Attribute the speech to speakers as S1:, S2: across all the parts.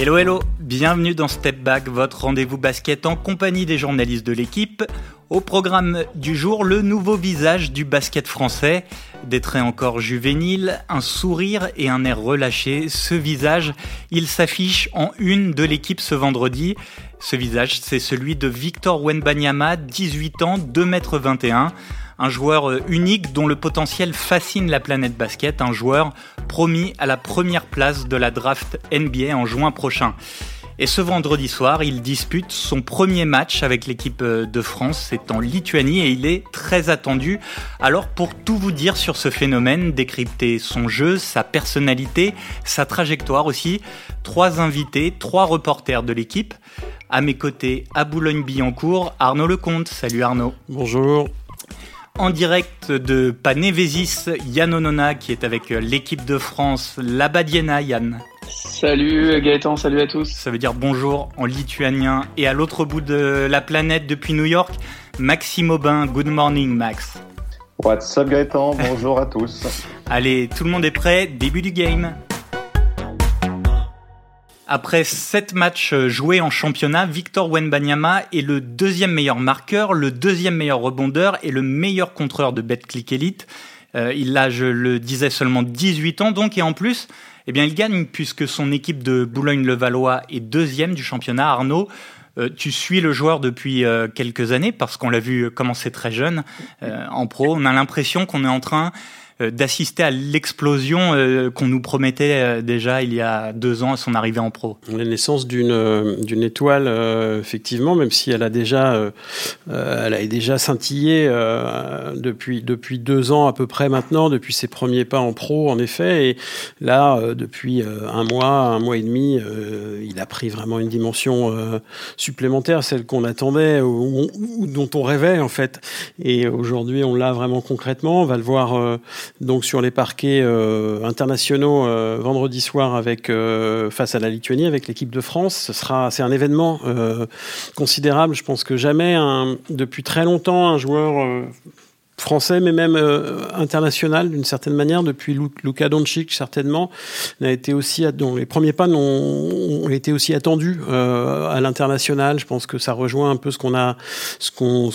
S1: Hello hello, bienvenue dans Step Back, votre rendez-vous basket en compagnie des journalistes de l'équipe. Au programme du jour, le nouveau visage du basket français. Des traits encore juvéniles, un sourire et un air relâché. Ce visage, il s'affiche en une de l'équipe ce vendredi. Ce visage, c'est celui de Victor Wenbanyama, 18 ans, 2m21 un joueur euh, unique dont le potentiel fascine la planète basket, un joueur promis à la première place de la draft NBA en juin prochain. Et ce vendredi soir, il dispute son premier match avec l'équipe euh, de France. C'est en Lituanie et il est très attendu. Alors pour tout vous dire sur ce phénomène, décrypter son jeu, sa personnalité, sa trajectoire aussi, trois invités, trois reporters de l'équipe. À mes côtés, à Boulogne-Billancourt, Arnaud Lecomte. Salut Arnaud.
S2: Bonjour
S1: en direct de Panévésis, Yann Onona qui est avec l'équipe de France, Labadiena Yann.
S3: Salut Gaëtan, salut à tous.
S1: Ça veut dire bonjour en lituanien. Et à l'autre bout de la planète depuis New York, Maxime Aubin. Good morning Max.
S4: What's up Gaëtan, bonjour à tous.
S1: Allez, tout le monde est prêt, début du game. Après sept matchs joués en championnat, Victor Wenbanyama est le deuxième meilleur marqueur, le deuxième meilleur rebondeur et le meilleur contreur de BetClick Elite. Euh, il a, je le disais, seulement 18 ans donc, et en plus, eh bien, il gagne puisque son équipe de Boulogne-le-Valois est deuxième du championnat. Arnaud, euh, tu suis le joueur depuis euh, quelques années parce qu'on l'a vu commencer très jeune en pro. On a l'impression qu'on est en train euh, d'assister à l'explosion euh, qu'on nous promettait euh, déjà il y a deux ans à son arrivée en pro.
S2: La naissance d'une d'une étoile, effectivement, même si elle a déjà elle a déjà scintillé depuis depuis deux ans à peu près maintenant, depuis ses premiers pas en pro, en effet. Et là, depuis un mois, un mois et demi, il a pris vraiment une dimension supplémentaire, celle qu'on attendait ou, dont on rêvait en fait. Et aujourd'hui, on l'a vraiment concrètement. On va le voir donc sur les parquets euh, internationaux euh, vendredi soir avec euh, face à la Lituanie avec l'équipe de France. Ce sera c'est un événement considérable. Je pense que jamais depuis très longtemps un joueur français, mais même euh, international d'une certaine manière, depuis Luka Doncic certainement, n'a été aussi dont les premiers pas ont, été aussi attendus euh, à l'international. Je pense que ça rejoint un peu ce qu'on a, ce qu'on,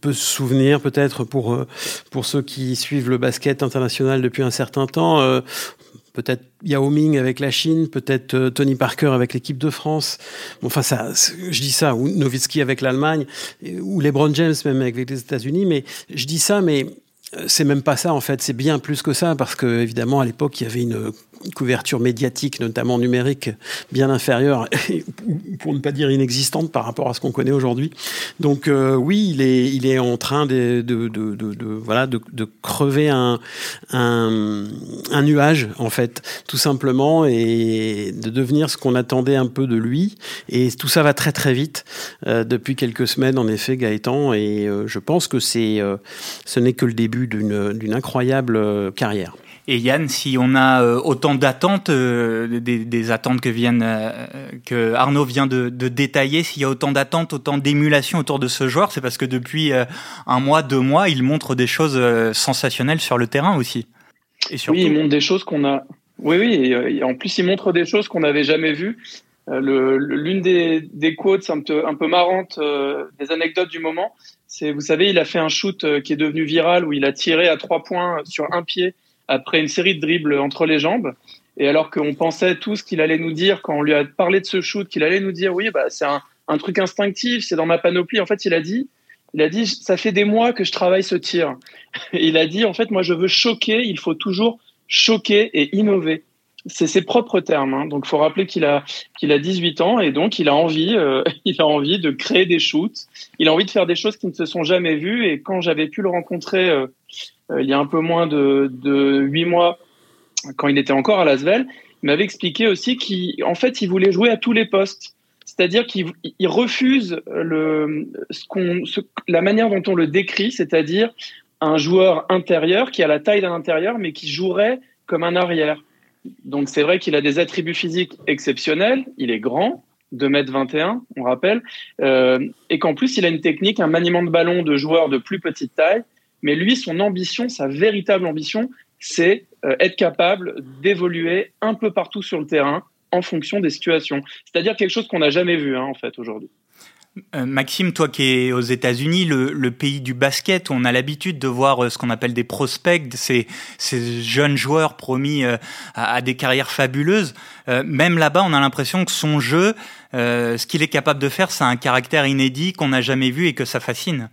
S2: peut se souvenir peut-être pour euh, pour ceux qui suivent le basket international depuis un certain temps. Peut-être Yao Ming avec la Chine, peut-être euh, Tony Parker avec l'équipe de France. enfin, ça, je dis ça, ou Nowitzki avec l'Allemagne, ou LeBron James même avec les États-Unis. Mais je dis ça, mais euh, c'est même pas ça en fait, c'est bien plus que ça parce que évidemment à l'époque il y avait une couverture médiatique, notamment numérique, bien inférieure, pour ne pas dire inexistante par rapport à ce qu'on connaît aujourd'hui. Donc euh, oui, il est, en train de, crever un, nuage, en fait, tout simplement, et de devenir ce qu'on attendait un peu de lui. Et tout ça va très très vite euh, depuis quelques semaines, en effet, Gaëtan, et euh, je pense que ce n'est que le début d'une incroyable carrière.
S1: Et Yann, si on a euh, autant d'attentes, euh, des, attentes que, viennent, euh, que Arnaud vient de, détailler, s'il y a autant d'attentes, autant d'émulation autour de ce joueur, c'est parce que depuis un mois, deux mois, il montre des choses sensationnelles sur le terrain aussi.
S3: Oui, il montre des choses qu'on a. Oui, oui. Et en plus, il montre des choses qu'on n'avait jamais vues. L'une des, des, quotes un peu, un peu marrantes, des anecdotes du moment, c'est, vous savez, il a fait un shoot qui est devenu viral où il a tiré à trois points sur un pied après une série de dribbles entre les jambes. Et alors qu'on pensait tout ce qu'il allait nous dire quand on lui a parlé de ce shoot, qu'il allait nous dire oui, bah, c'est un, truc instinctif, c'est dans ma panoplie. En fait, il a dit, il a dit, ça fait des mois que je travaille ce tir. Il a dit, en fait, moi, je veux choquer. Il faut toujours choquer et innover. C'est ses propres termes. Hein. Donc, faut rappeler qu'il a qu'il a 18 ans et donc il a envie, euh, il a envie de créer des shoots. Il a envie de faire des choses qui ne se sont jamais vues. Et quand j'avais pu le rencontrer euh, il y a un peu moins de, de 8 mois, quand il était encore à Lasvel, il m'avait expliqué aussi qu'en fait, il voulait jouer à tous les postes. C'est-à-dire qu'il refuse la manière dont on le décrit, c'est-à-dire un joueur intérieur qui a la taille d'un intérieur, mais qui jouerait comme un arrière. Donc c'est vrai qu'il a des attributs physiques exceptionnels, il est grand, 2m21, on rappelle, euh, et qu'en plus il a une technique, un maniement de ballon de joueur de plus petite taille, mais lui, son ambition, sa véritable ambition, c'est euh, être capable d'évoluer un peu partout sur le terrain en fonction des situations. C'est-à-dire quelque chose qu'on n'a jamais vu hein, en fait aujourd'hui.
S1: Euh, Maxime, toi qui es aux États-Unis, le, pays du basket, on a l'habitude de voir euh, ce qu'on appelle des prospects, ces, jeunes joueurs promis euh, à, des carrières fabuleuses. même là-bas, on a l'impression que son jeu, ce qu'il est capable de faire, c'est un caractère inédit qu'on n'a jamais vu et que ça fascine.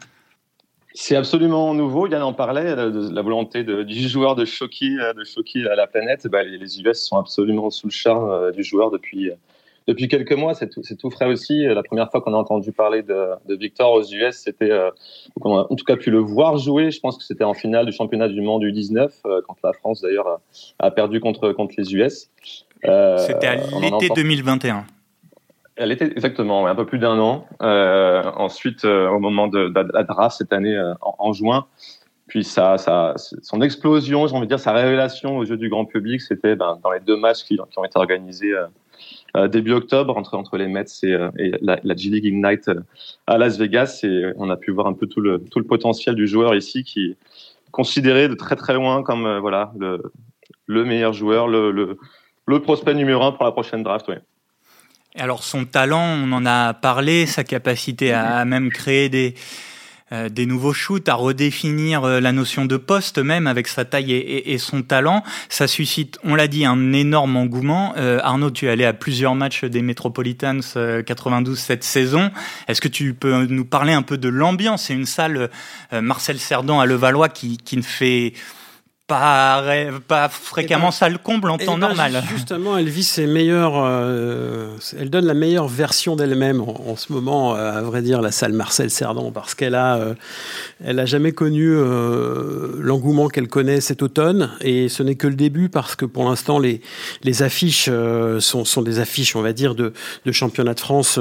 S4: C'est absolument nouveau. Yann en parlait, de la volonté du joueur de choquer, de choquer la planète. Bah, les US sont absolument sous le charme du joueur depuis depuis quelques mois, c'est tout, tout, frais aussi. La première fois qu'on a entendu parler de, de Victor aux US, c'était, euh, on a en tout cas pu le voir jouer. Je pense que c'était en finale du championnat du monde du 19, euh, quand la France d'ailleurs a, perdu contre, contre les US.
S1: Euh, c'était à l'été 2021.
S4: Elle était exactement, un peu plus d'un an. Euh, ensuite, euh, au moment de, de, la draft cette année en, en, juin, puis ça, ça, son explosion, j'ai envie de dire sa révélation aux yeux du grand public, c'était ben, dans les deux matchs qui, qui ont été organisés euh, début octobre entre, entre les Mets et, euh, la, la, G League Ignite euh, à Las Vegas. Et on a pu voir un peu tout le, tout le potentiel du joueur ici qui est considéré de très très loin comme voilà, le, le meilleur joueur, le, le, le, prospect numéro un pour la prochaine draft. Oui.
S1: Alors son talent, on en a parlé, sa capacité à même créer des, euh, des nouveaux shoots, à redéfinir euh, la notion de poste même avec sa taille et, son talent. Ça suscite, on l'a dit, un énorme engouement. Euh, Arnaud, tu es allé à plusieurs matchs des Metropolitans 92 cette saison. Est-ce que tu peux nous parler un peu de l'ambiance? C'est une salle Marcel Cerdan à Levallois qui, qui ne fait pas, pas fréquemment ça le comble en temps ben, normal.
S2: Justement, elle vit ses meilleures. Euh, elle donne la meilleure version d'elle-même en, ce moment, euh, à vrai dire, la salle Marcel Cerdan, parce qu'elle a, euh, elle a jamais connu l'engouement qu'elle connaît cet automne, et ce n'est que le début, parce que pour l'instant, les, les affiches sont, sont des affiches, on va dire, de, de championnat de France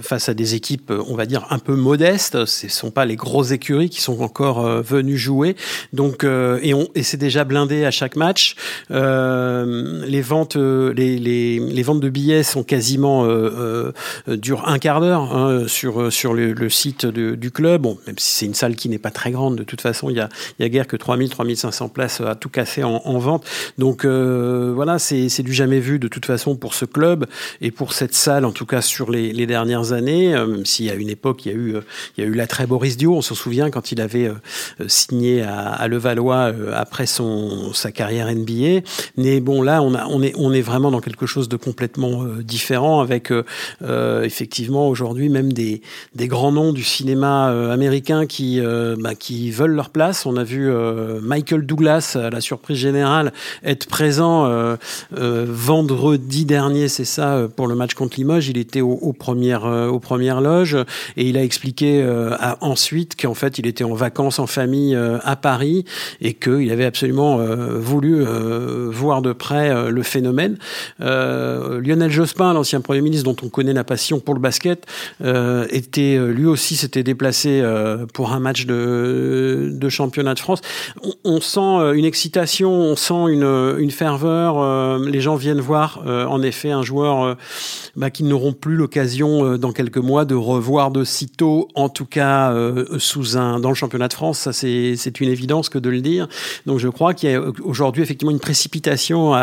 S2: face à des équipes, on va dire, un peu modestes. Ce ne sont pas les grosses écuries qui sont encore venues jouer. Donc, et, on, et c'est déjà blindé à chaque match. Euh, les ventes, euh, les, ventes de billets sont quasiment euh, durent un quart d'heure hein, sur sur le, site du club. Bon, même si c'est une salle qui n'est pas très grande, de toute façon, il y a y a guère que 3000 3500 places à tout casser en, en vente. Donc voilà, c'est du jamais vu de toute façon pour ce club et pour cette salle, en tout cas sur les, dernières années. Même y a une époque, il y a eu il y a eu l'attrait Boris Dio. On se souvient quand il avait signé à, à Levallois après sa carrière NBA. Mais bon, là, on, est, vraiment dans quelque chose de complètement euh, différent avec euh, euh, effectivement aujourd'hui même des, grands noms du cinéma américain qui, bah, qui veulent leur place. On a vu Michael Douglas, à la surprise générale, être présent vendredi dernier, c'est ça, pour le match contre Limoges. Il était premières, aux premières loges et il a expliqué ensuite qu'en fait, il était en vacances en famille à Paris et qu'il avait absolument euh, voulu euh, voir de près euh, le phénomène. Lionel Jospin, l'ancien Premier ministre dont on connaît la passion pour le basket, était lui aussi s'était déplacé pour un match de, championnat de France. On, sent une excitation, on sent une, ferveur. les gens viennent voir en effet un joueur bah, qui n'auront plus l'occasion dans quelques mois de revoir de sitôt, en tout cas sous un dans le championnat de France. Ça c'est une évidence que de le dire. Donc je crois qu'il y a aujourd'hui effectivement une précipitation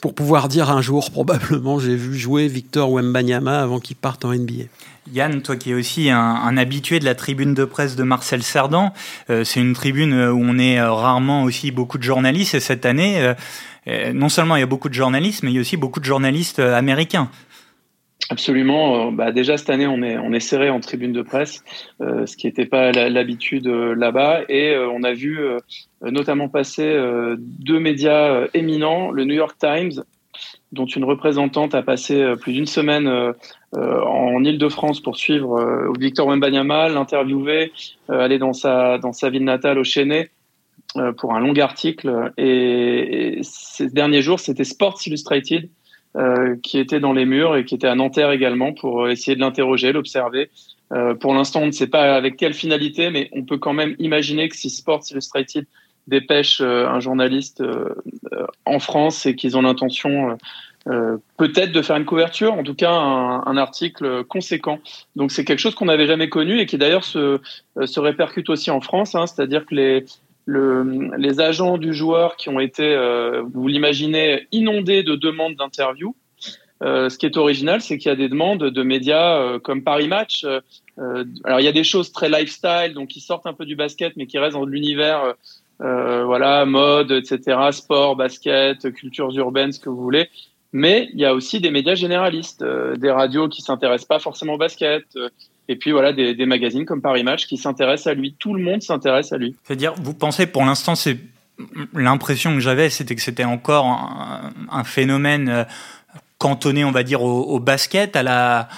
S2: pour pouvoir dire un jour probablement j'ai vu jouer Victor Wembanyama avant qu'il parte en NBA.
S1: Yann, toi qui es aussi un, habitué de la tribune de presse de Marcel Cerdan, euh, c'est une tribune où on est euh, rarement aussi beaucoup de journalistes et cette année, euh, non seulement il y a beaucoup de journalistes, mais il y a aussi beaucoup de journalistes américains.
S3: Absolument. Euh, bah déjà cette année, on est serré en tribune de presse, euh, ce qui n'était pas l'habitude euh, là-bas, et on a vu notamment passer deux médias éminents, le New York Times, dont une représentante a passé plus d'une semaine en Île-de-France pour suivre Victor Wembanyama, l'interviewer, aller dans sa dans sa ville natale au Chênay pour un long article. Et ces derniers jours, c'était Sports Illustrated euh, qui était dans les murs et qui était à Nanterre également pour euh, essayer de l'interroger, l'observer. Euh, pour l'instant, on ne sait pas avec quelle finalité, mais on peut quand même imaginer que si Sports Illustrated dépêche un journaliste en France et qu'ils ont l'intention peut-être de faire une couverture, en tout cas un, un article conséquent. Donc c'est quelque chose qu'on n'avait jamais connu et qui d'ailleurs se, se répercute aussi en France, hein, c'est-à-dire que les, le, les agents du joueur qui ont été, euh, vous l'imaginez, inondés de demandes d'interview. ce qui est original, c'est qu'il y a des demandes de médias comme Paris Match. alors il y a des choses très lifestyle, donc qui sortent un peu du basket, mais qui restent dans l'univers, voilà, mode, etc., sport, basket, cultures urbaines, ce que vous voulez. Mais il y a aussi des médias généralistes, des radios qui s'intéressent pas forcément au basket, et puis voilà des, magazines comme Paris Match qui s'intéressent à lui. Tout le monde s'intéresse à lui.
S1: C'est-à-dire, vous pensez pour l'instant, c'est l'impression que j'avais, c'était que c'était encore un, phénomène euh, cantonné, on va dire, au, au basket, à la,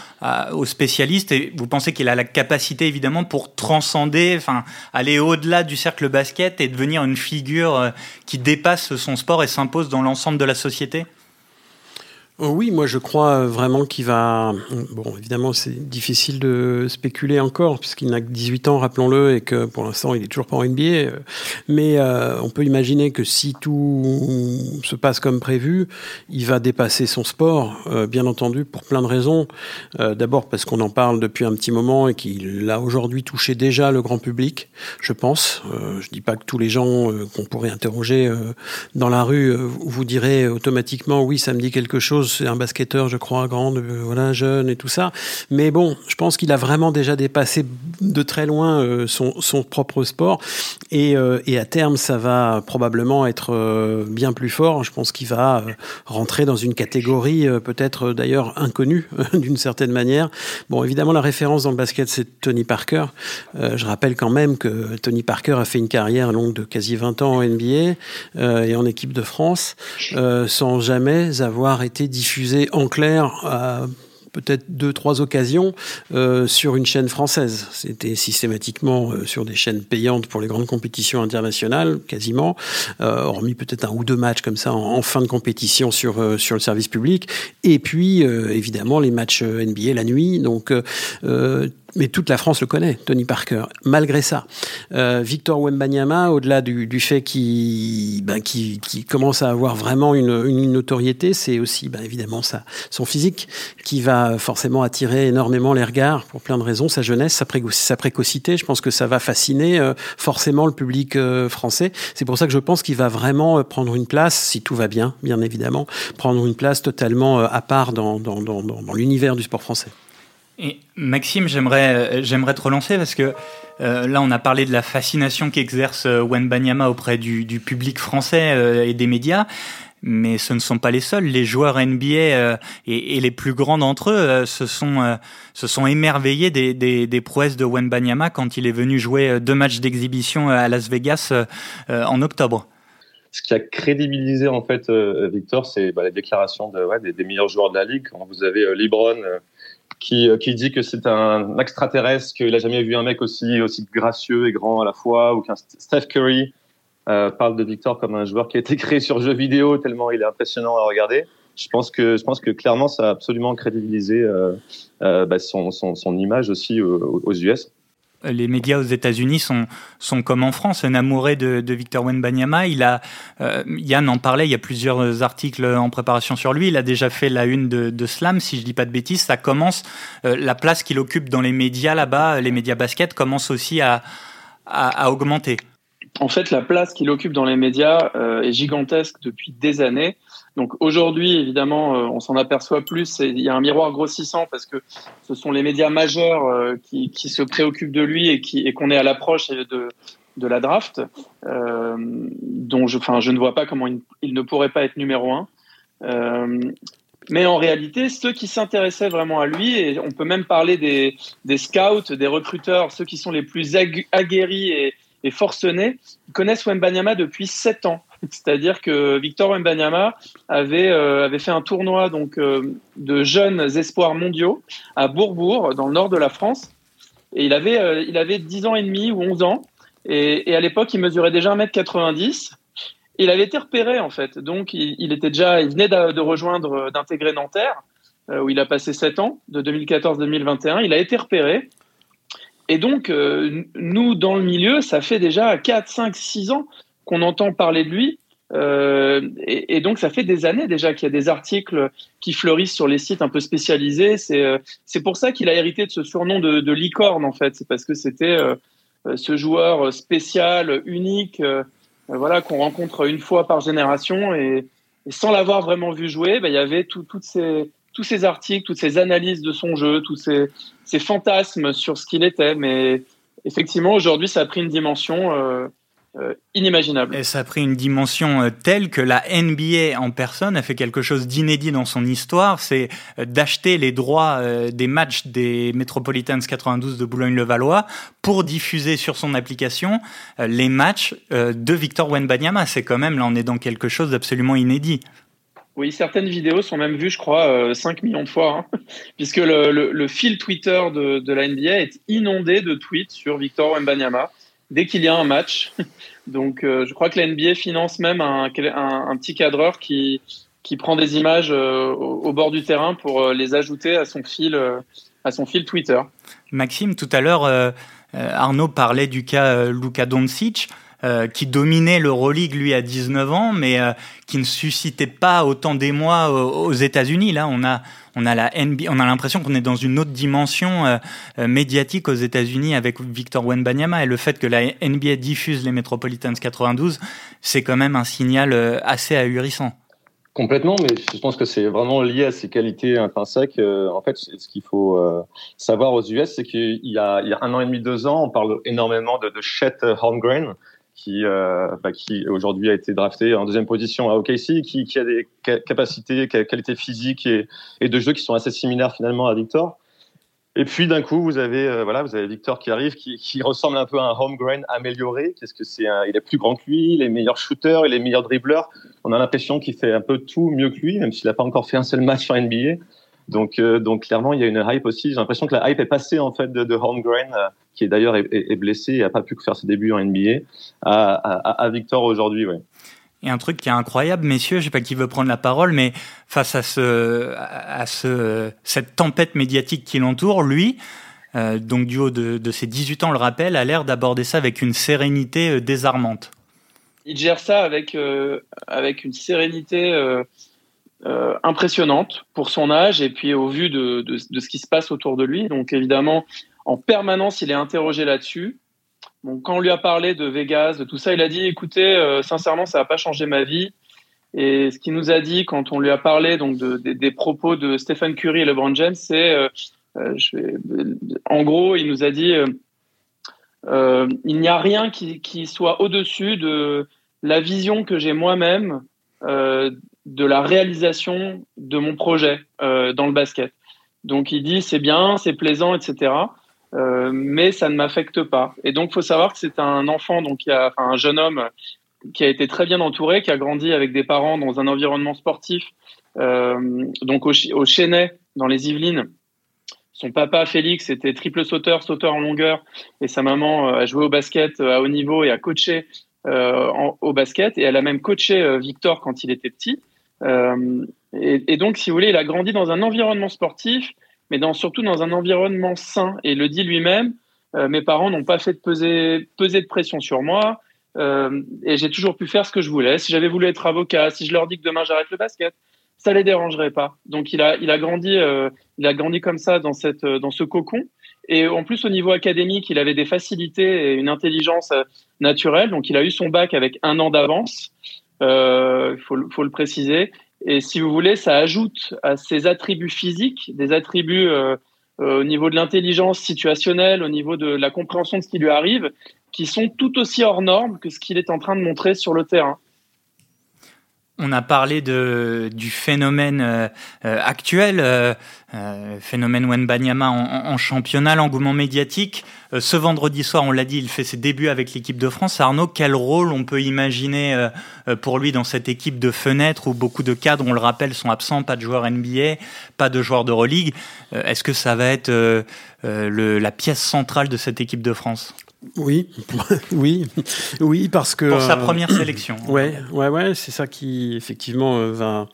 S1: aux spécialistes. Et vous pensez qu'il a la capacité, évidemment, pour transcender, enfin, aller au-delà du cercle basket et devenir une figure euh, qui dépasse son sport et s'impose dans l'ensemble de la société?
S2: Oui, moi je crois vraiment qu'il va. Bon, évidemment, c'est difficile de spéculer encore, puisqu'il n'a que 18 ans, rappelons-le, et que pour l'instant, il est toujours pas en NBA. Mais euh, on peut imaginer que si tout se passe comme prévu, il va dépasser son sport, euh, bien entendu, pour plein de raisons. Euh, d'abord parce qu'on en parle depuis un petit moment et qu'il a aujourd'hui touché déjà le grand public, je pense. je dis pas que tous les gens qu'on pourrait interroger dans la rue vous diraient automatiquement oui, ça me dit quelque chose c'est un basketteur, je crois, grand, euh, voilà, jeune et tout ça. Mais bon, je pense qu'il a vraiment déjà dépassé de très loin euh, son, propre sport. Et, euh, et, à terme, ça va probablement être bien plus fort. Je pense qu'il va rentrer dans une catégorie peut-être d'ailleurs inconnue d'une certaine manière. Bon, évidemment, la référence dans le basket, c'est Tony Parker. je rappelle quand même que Tony Parker a fait une carrière longue de quasi 20 ans en NBA et en équipe de France sans jamais avoir été diffusé en clair à peut-être deux, trois occasions euh, sur une chaîne française. C'était systématiquement euh, sur des chaînes payantes pour les grandes compétitions internationales, quasiment, euh, hormis peut-être un ou deux matchs comme ça en, fin de compétition sur, sur le service public. Et puis, évidemment, les matchs NBA la nuit. Donc, mais toute la France le connaît, Tony Parker. Malgré ça, Victor Wembanyama, au-delà du, fait qu'il ben, commence à avoir vraiment une, notoriété, c'est aussi ben, évidemment son physique qui va forcément attirer énormément les regards pour plein de raisons, sa jeunesse, sa, pré sa précocité. Je pense que ça va fasciner euh, forcément le public euh, français. C'est pour ça que je pense qu'il va vraiment euh, prendre une place, si tout va bien, bien évidemment, prendre une place totalement à part dans, dans, dans, dans l'univers du sport français.
S1: Et Maxime, j'aimerais j'aimerais te relancer parce que là, on a parlé de la fascination qu'exerce euh, Banyama auprès du, public français et des médias. Mais ce ne sont pas les seuls. Les joueurs NBA et, et, les plus grands d'entre eux se sont se sont émerveillés des, prouesses de Banyama quand il est venu jouer deux matchs d'exhibition à Las Vegas en octobre
S4: ce qui a crédibilisé en fait Victor, c'est bah, la des, meilleurs joueurs de la ligue. Vous avez LeBron qui, euh, qui dit que c'est un extraterrestre, qu'il a jamais vu un mec aussi, aussi gracieux et grand à la fois, ou qu'un Steph Curry euh, parle de Victor comme un joueur qui a été créé sur jeu vidéo tellement il est impressionnant à regarder. Je pense que, je pense que clairement, ça a absolument crédibilisé euh, euh, bah, son, son, image aussi aux, US
S1: les médias aux États-Unis sont, sont comme en France, un amoureux de, de Victor Wenbanyama. Il a, Yann en parlait, il y a plusieurs articles en préparation sur lui. Il a déjà fait la une de, Slam, si je dis pas de bêtises. Ça commence, la place qu'il occupe dans les médias là-bas, les médias basket, commence aussi à, à augmenter.
S3: En fait, la place qu'il occupe dans les médias euh, est gigantesque depuis des années. Donc aujourd'hui, évidemment, euh, on s'en aperçoit plus. il y a un miroir grossissant parce que ce sont les médias majeurs euh, qui, qui, se préoccupent de lui et qui et qu'on est à l'approche de, de la draft, euh, dont je, enfin, je ne vois pas comment il, ne pourrait pas être numéro un. Euh, mais en réalité, ceux qui s'intéressaient vraiment à lui, et on peut même parler des, des scouts, des recruteurs, ceux qui sont les plus aguerris et, et forcenés, connaissent Wembanyama depuis sept ans. C'est-à-dire que Victor Wembanyama avait, euh, avait fait un tournoi donc, euh, de jeunes espoirs mondiaux à Bourbourg, dans le nord de la France. Et il avait, euh, il avait 10 ans et demi ou 11 ans. Et, à l'époque, il mesurait déjà 1m90. Il avait été repéré, en fait. Donc, il, était déjà, il venait de, de rejoindre, d'intégrer Nanterre, où il a passé 7 ans, de 2014-2021. Il a été repéré. Et donc, nous, dans le milieu, ça fait déjà 4, 5, 6 ans qu'on entend parler de lui. Euh, et, donc, ça fait des années déjà qu'il y a des articles qui fleurissent sur les sites un peu spécialisés. C'est euh, pour ça qu'il a hérité de ce surnom de, de licorne, en fait. C'est parce que c'était euh, ce joueur spécial, unique, euh, voilà, qu'on rencontre une fois par génération. Et, et sans l'avoir vraiment vu jouer, ben, il y avait tout, toutes ces tous ces articles, toutes ces analyses de son jeu, tous ces, fantasmes sur ce qu'il était. Mais effectivement, aujourd'hui, ça a pris une dimension euh, euh, inimaginable.
S1: Et ça a pris une dimension euh, telle que la NBA en personne a fait quelque chose d'inédit dans son histoire, c'est d'acheter les droits des matchs des Metropolitans 92 de Boulogne-le-Valois pour diffuser sur son application les matchs de Victor Wenbanyama. C'est quand même, là on est dans quelque chose d'absolument inédit.
S3: Oui, certaines vidéos sont même vues, je crois, 5 millions de fois, hein, puisque le, fil Twitter de, la NBA est inondé de tweets sur Victor Wembanyama dès qu'il y a un match. Donc, euh, je crois que la NBA finance même un, un, petit cadreur qui, qui prend des images euh, au, bord du terrain pour euh, les ajouter à son fil, à son fil Twitter.
S1: Maxime, tout à l'heure, Arnaud parlait du cas Luka Doncic. Qui dominait l'Euroleague lui à 19 ans, mais qui ne suscitait pas autant d'émoi aux, aux États-Unis. Là, on a on a la on a l'impression qu'on est dans une autre dimension euh, euh, médiatique aux États-Unis avec Victor Wenbanyama et le fait que la NBA diffuse les Metropolitans 92, c'est quand même un signal euh, assez ahurissant.
S4: Complètement, mais je pense que c'est vraiment lié à ses qualités intrinsèques. en fait, ce qu'il faut savoir aux US, c'est qu'il y, a un an et demi, deux ans, on parle énormément de, de Chet Holmgren, qui, euh, bah, qui aujourd'hui a été drafté en deuxième position à OKC, qui, a des capacités, qualités physiques et, de jeu qui sont assez similaires finalement à Victor. Et puis d'un coup, vous avez euh, voilà, vous avez Victor qui arrive, qui, ressemble un peu à un home grain amélioré. Qu'est-ce que c'est Il est plus grand que lui, il est meilleur shooter, il est meilleur dribbleur. On a l'impression qu'il fait un peu tout mieux que lui, même s'il n'a pas encore fait un seul match en NBA. Donc, euh, donc clairement, il y a une hype aussi. J'ai l'impression que la hype est passée en fait de, de Holmgren, euh, qui est d'ailleurs est, blessé et a pas pu faire ses débuts en NBA, à, à, à Victor aujourd'hui. Ouais.
S1: Et un truc qui est incroyable, messieurs, je sais pas qui veut prendre la parole, mais face à ce, à ce, cette tempête médiatique qui l'entoure, lui, euh, donc du haut de, de, ses 18 ans, le rappelle, a l'air d'aborder ça avec une sérénité euh, désarmante.
S3: Il gère ça avec, euh, avec une sérénité euh, impressionnante pour son âge et puis au vu de, ce qui se passe autour de lui. Donc évidemment, en permanence, il est interrogé là-dessus. Quand on lui a parlé de Vegas, de tout ça, il a dit écoutez, euh, sincèrement, ça n'a pas changé ma vie. Et ce qu'il nous a dit quand on lui a parlé donc de, des propos de Stephen Curry et LeBron James, c'est euh, en gros, il nous a dit il n'y a rien qui soit au-dessus de la vision que j'ai moi-même de la réalisation de mon projet euh, dans le basket. Donc il dit c'est bien, c'est plaisant, etc. Euh, mais ça ne m'affecte pas. Et donc faut savoir que c'est un enfant, donc il y a un jeune homme qui a été très bien entouré, qui a grandi avec des parents dans un environnement sportif, euh, donc au, au dans les Yvelines. Son papa Félix était triple sauteur, sauteur en longueur, et sa maman a joué au basket à haut niveau et a coaché au basket, et elle a même coaché Victor quand il était petit. Euh, et, donc, si vous voulez, il a grandi dans un environnement sportif, mais surtout dans un environnement sain. Et il le dit lui-même, euh, mes parents n'ont pas fait de peser, de pression sur moi. Euh, et j'ai toujours pu faire ce que je voulais. Si j'avais voulu être avocat, si je leur dis que demain j'arrête le basket, ça les dérangerait pas. Donc il a, grandi, il a grandi comme ça dans ce cocon. Et en plus au niveau académique, il avait des facilités et une intelligence naturelle. Donc il a eu son bac avec un an d'avance. Il euh, faut, le préciser. Et si vous voulez, ça ajoute à ses attributs physiques, des attributs euh, euh, au niveau de l'intelligence situationnelle, au niveau de la compréhension de ce qui lui arrive, qui sont tout aussi hors normes que ce qu'il est en train de montrer sur le terrain.
S1: On a parlé du phénomène euh, euh actuel, euh, euh, phénomène Wenbanyama en, en, championnat, l'engouement médiatique. Ce vendredi soir, on l'a dit, il fait ses débuts avec l'équipe de France. Arnaud, quel rôle on peut imaginer pour lui dans cette équipe de fenêtres où beaucoup de cadres, on le rappelle, sont absents, pas de joueurs NBA, pas de joueurs d'Euroleague? Est-ce que ça va être la pièce centrale de cette équipe de France?
S2: Oui, oui, oui, parce que
S1: pour sa euh, première sélection.
S2: Ouais, ouais, ouais, c'est ça qui effectivement euh, va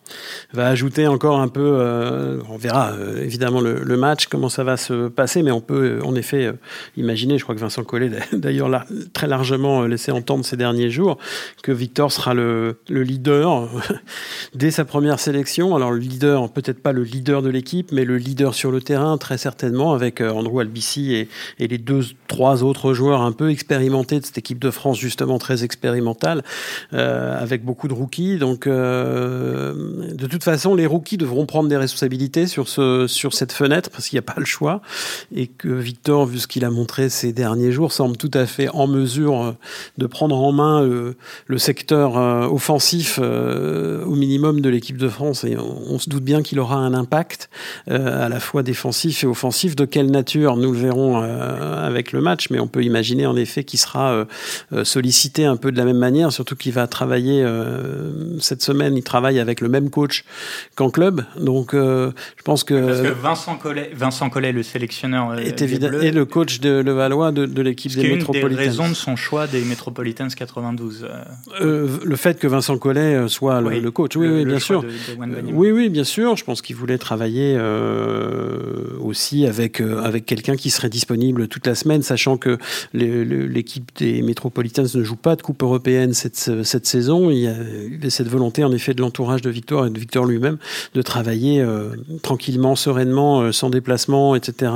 S2: va ajouter encore un peu. Euh, on verra évidemment le, le, match comment ça va se passer, mais on peut en effet imaginer. Je crois que Vincent Collet d'ailleurs l'a très largement laissé entendre ces derniers jours que Victor sera le, le leader dès sa première sélection. Alors le leader, peut-être pas le leader de l'équipe, mais le leader sur le terrain très certainement avec Andrew Albici et, et les deux trois autres joueurs un peu expérimentés de cette équipe de France, justement très expérimentale, avec beaucoup de rookies. Donc, de toute façon, les rookies devront prendre des responsabilités sur, ce, sur cette fenêtre, parce qu'il n'y a pas le choix. Et que Victor, vu ce qu'il a montré ces derniers jours, semble tout à fait en mesure de prendre en main le, secteur offensif au minimum de l'équipe de France. Et on, se doute bien qu'il aura un impact à la fois défensif et offensif. De quelle nature Nous le verrons avec le match, mais on peut imaginer en effet qu'il sera sollicité un peu de la même manière, surtout qu'il va travailler cette semaine, il travaille avec le même coach qu'en club. Donc, je pense que.
S1: Parce que Vincent Collet, Vincent Collet le sélectionneur.
S2: Est évidemment, et le coach de Levallois de, de l'équipe des Metropolitans.
S1: une des raisons de son choix des Metropolitans 92.
S2: le fait que Vincent Collet soit le, coach, oui, oui bien sûr. oui, oui, bien sûr. Je pense qu'il voulait travailler aussi avec, avec quelqu'un qui serait disponible toute la semaine, sachant que l'équipe des Metropolitans ne joue pas de Coupe européenne cette, saison. Il y a cette volonté, en effet, de l'entourage de Victor et de Victor lui-même de travailler tranquillement, sereinement, sans déplacement, etc.,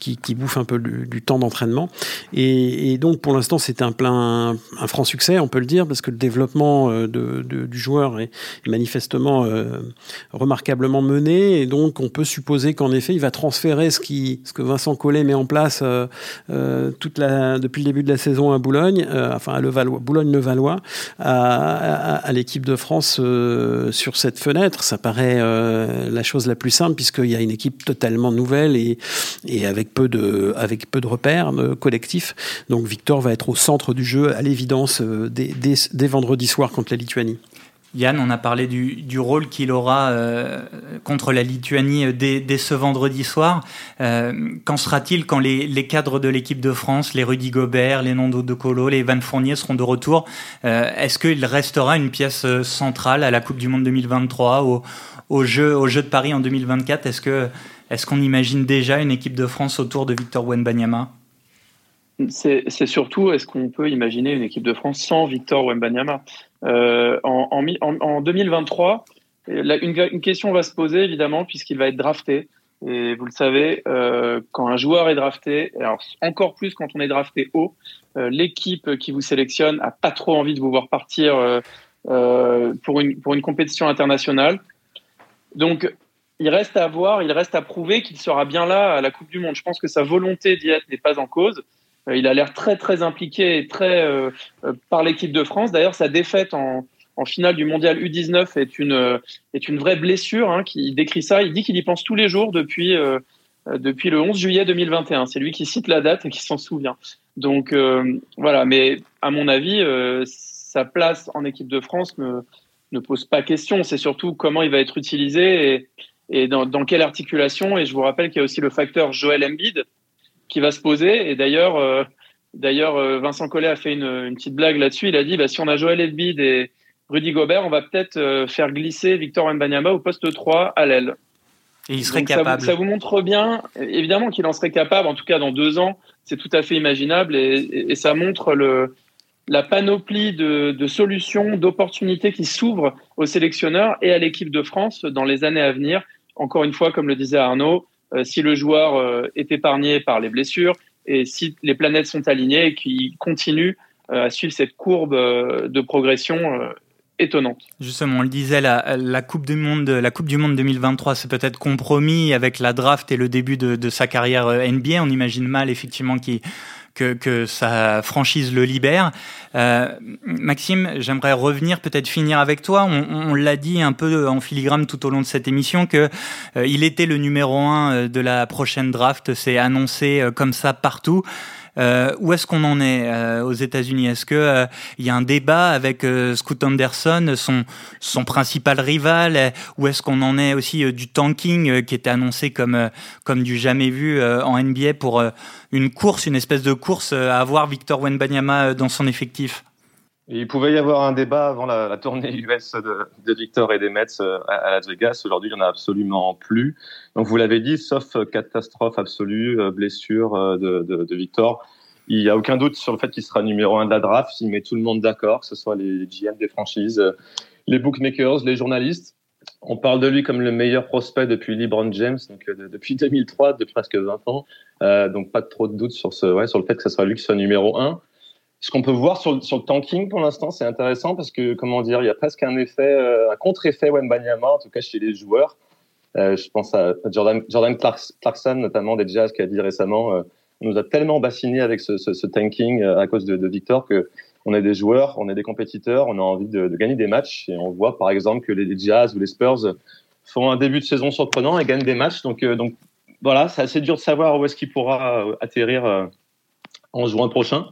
S2: qui, qui bouffe un peu du, temps d'entraînement. Et, donc, pour l'instant, c'est un plein, un franc succès, on peut le dire, parce que le développement du joueur est, manifestement remarquablement mené. Et donc, on peut supposer qu'en effet, il va transférer ce, qui, ce que Vincent Collet met en place euh, euh, toute la, depuis le début de la saison à Boulogne, euh, enfin à Levallois, Boulogne-Levallois, à, l'équipe de France sur cette fenêtre. Ça paraît la chose la plus simple puisqu'il y a une équipe totalement nouvelle et, avec, peu de, avec peu de repères collectifs. Donc Victor va être au centre du jeu à l'évidence dès vendredi soir contre la Lituanie.
S1: Yann, on a parlé du, rôle qu'il aura euh, contre la Lituanie euh, dès, ce vendredi soir. Euh, qu'en sera-t-il quand les, cadres de l'équipe de France, les Rudy Gobert, les Nando De Colo, les Van Fournier seront de retour? Est-ce qu'il restera une pièce centrale à la Coupe du Monde 2023, au, au, jeu, de Paris en 2024 Est-ce qu'on imagine déjà une équipe de France autour de Victor Wenbanyama
S3: c'est surtout, est-ce qu'on peut imaginer une équipe de France sans Victor Wembanyama? En, en, en, 2023, une, question va se poser évidemment puisqu'il va être drafté. Et vous le savez, euh, quand un joueur est drafté, alors encore plus quand on est drafté haut, euh, l'équipe qui vous sélectionne a pas trop envie de vous voir partir pour une compétition internationale. Donc, il reste à voir, il reste à prouver qu'il sera bien là à la Coupe du Monde. Je pense que sa volonté d'y être n'est pas en cause. Euh, il a l'air très très impliqué et très euh, euh, par l'équipe de France. D'ailleurs, sa défaite en, en, finale du mondial U19 est une est une vraie blessure. Hein, qui décrit ça. Il dit qu'il y pense tous les jours depuis depuis le 11 juillet 2021. C'est lui qui cite la date et qui s'en souvient. Donc voilà. Mais à mon avis, sa place en équipe de France ne ne pose pas question. C'est surtout comment il va être utilisé et, et dans, dans quelle articulation. Et je vous rappelle qu'il y a aussi le facteur Joel Embiid qui va se poser. Et d'ailleurs, euh, d'ailleurs, euh, Vincent Collet a fait une, une petite blague là-dessus. Il a dit, bah, si on a Joël Embiid et Rudy Gobert, on va peut-être euh, faire glisser Victor Mbanyama au poste 3 à l'aile.
S1: Et il serait capable.
S3: Ça vous, montre bien, évidemment qu'il en serait capable, en tout cas dans deux ans, c'est tout à fait imaginable et, et, ça montre le, la panoplie de, de solutions, d'opportunités qui s'ouvrent aux sélectionneurs et à l'équipe de France dans les années à venir. Encore une fois, comme le disait Arnaud, si le joueur euh, est épargné par les blessures et si les planètes sont alignées et qu'il continue euh, à suivre cette courbe de progression étonnante.
S1: Justement, on le disait, la, coupe du Monde, la Coupe du Monde 2023, c'est peut-être compromis avec la draft et le début de, de sa carrière NBA. On imagine mal effectivement qu'il que, que sa franchise le libère. Euh, Maxime, j'aimerais revenir, peut-être finir avec toi. On, on l'a dit un peu en filigrane tout au long de cette émission que euh, il était le numéro un euh, de la prochaine draft. C'est annoncé euh, comme ça partout. Euh, où est-ce qu'on en est euh, aux États-Unis? Est-ce que euh, il y a un débat avec Scoot Anderson, son son principal rival? Ou est-ce qu'on en est aussi du tanking qui était annoncé comme comme du jamais vu en NBA pour une course, une espèce de course à avoir Victor Wenbanyama dans son effectif?
S4: Il pouvait y avoir un débat avant la, tournée US de, Victor et des Mets à, Las Vegas. Aujourd'hui, il n'y en a absolument plus. Donc, vous l'avez dit, sauf catastrophe absolue, blessure de, Victor, il n'y a aucun doute sur le fait qu'il sera numéro un de la draft. Il met tout le monde d'accord, que ce soit les GM des franchises, les bookmakers, les journalistes. on parle de lui comme le meilleur prospect depuis LeBron James, donc depuis 2003, depuis presque 20 ans. donc pas trop de doute sur, ce, ouais, sur le fait que ce soit lui qui soit numéro 1. Ce qu'on peut voir sur, le tanking pour l'instant, c'est intéressant parce que, comment dire, il y a presque un effet, un contre-effet Wembanyama, en tout cas chez les joueurs. Euh, je pense à Jordan, Clarkson, notamment des Jazz, qui a dit récemment euh, on nous a tellement bassiné avec ce, tanking euh, à cause de, Victor que on est des joueurs, on est des compétiteurs, on a envie de, gagner des matchs. Et on voit par exemple que les Jazz ou les Spurs font un début de saison surprenant et gagnent des matchs. Donc voilà, c'est assez dur de savoir où est-ce qu'il pourra atterrir en juin prochain.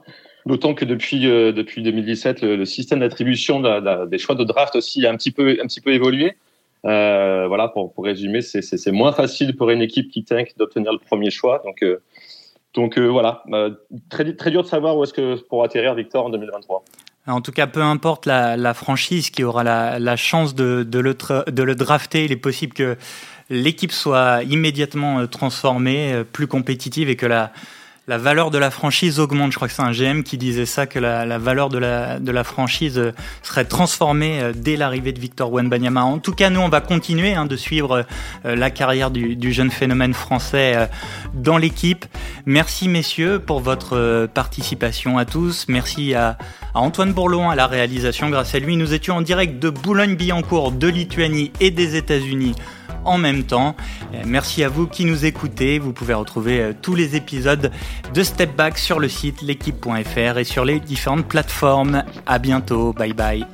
S4: D'autant que depuis, depuis 2017, le, système d'attribution des choix de draft aussi a un petit peu, un petit peu évolué. Euh, voilà, pour, pour résumer, c'est moins facile pour une équipe qui tank d'obtenir le premier choix. Donc, euh, donc euh, voilà, très, très dur de savoir où est-ce que pourra atterrir Victor en 2023.
S1: En tout cas, peu importe la, la franchise qui aura la, la chance de, de, le de le drafter, il est possible que l'équipe soit immédiatement transformée, plus compétitive et que la, la valeur de la franchise augmente. Je crois que c'est un GM qui disait ça, que la, la valeur de la, de la franchise euh, serait transformée euh, dès l'arrivée de Victor Wenbanyama. En tout cas, nous, on va continuer hein, de suivre euh, la carrière du, du, jeune phénomène français dans l'équipe. Merci, messieurs, pour votre participation à tous. Merci à, à Antoine Bourlon à la réalisation. Grâce à lui, nous étions en direct de Boulogne-Billancourt, de Lituanie et des États-Unis en même temps. Euh, merci à vous qui nous écoutez. Vous pouvez retrouver euh, tous les épisodes de Step Back sur le site l'équipe.fr et sur les différentes plateformes. À bientôt. Bye bye.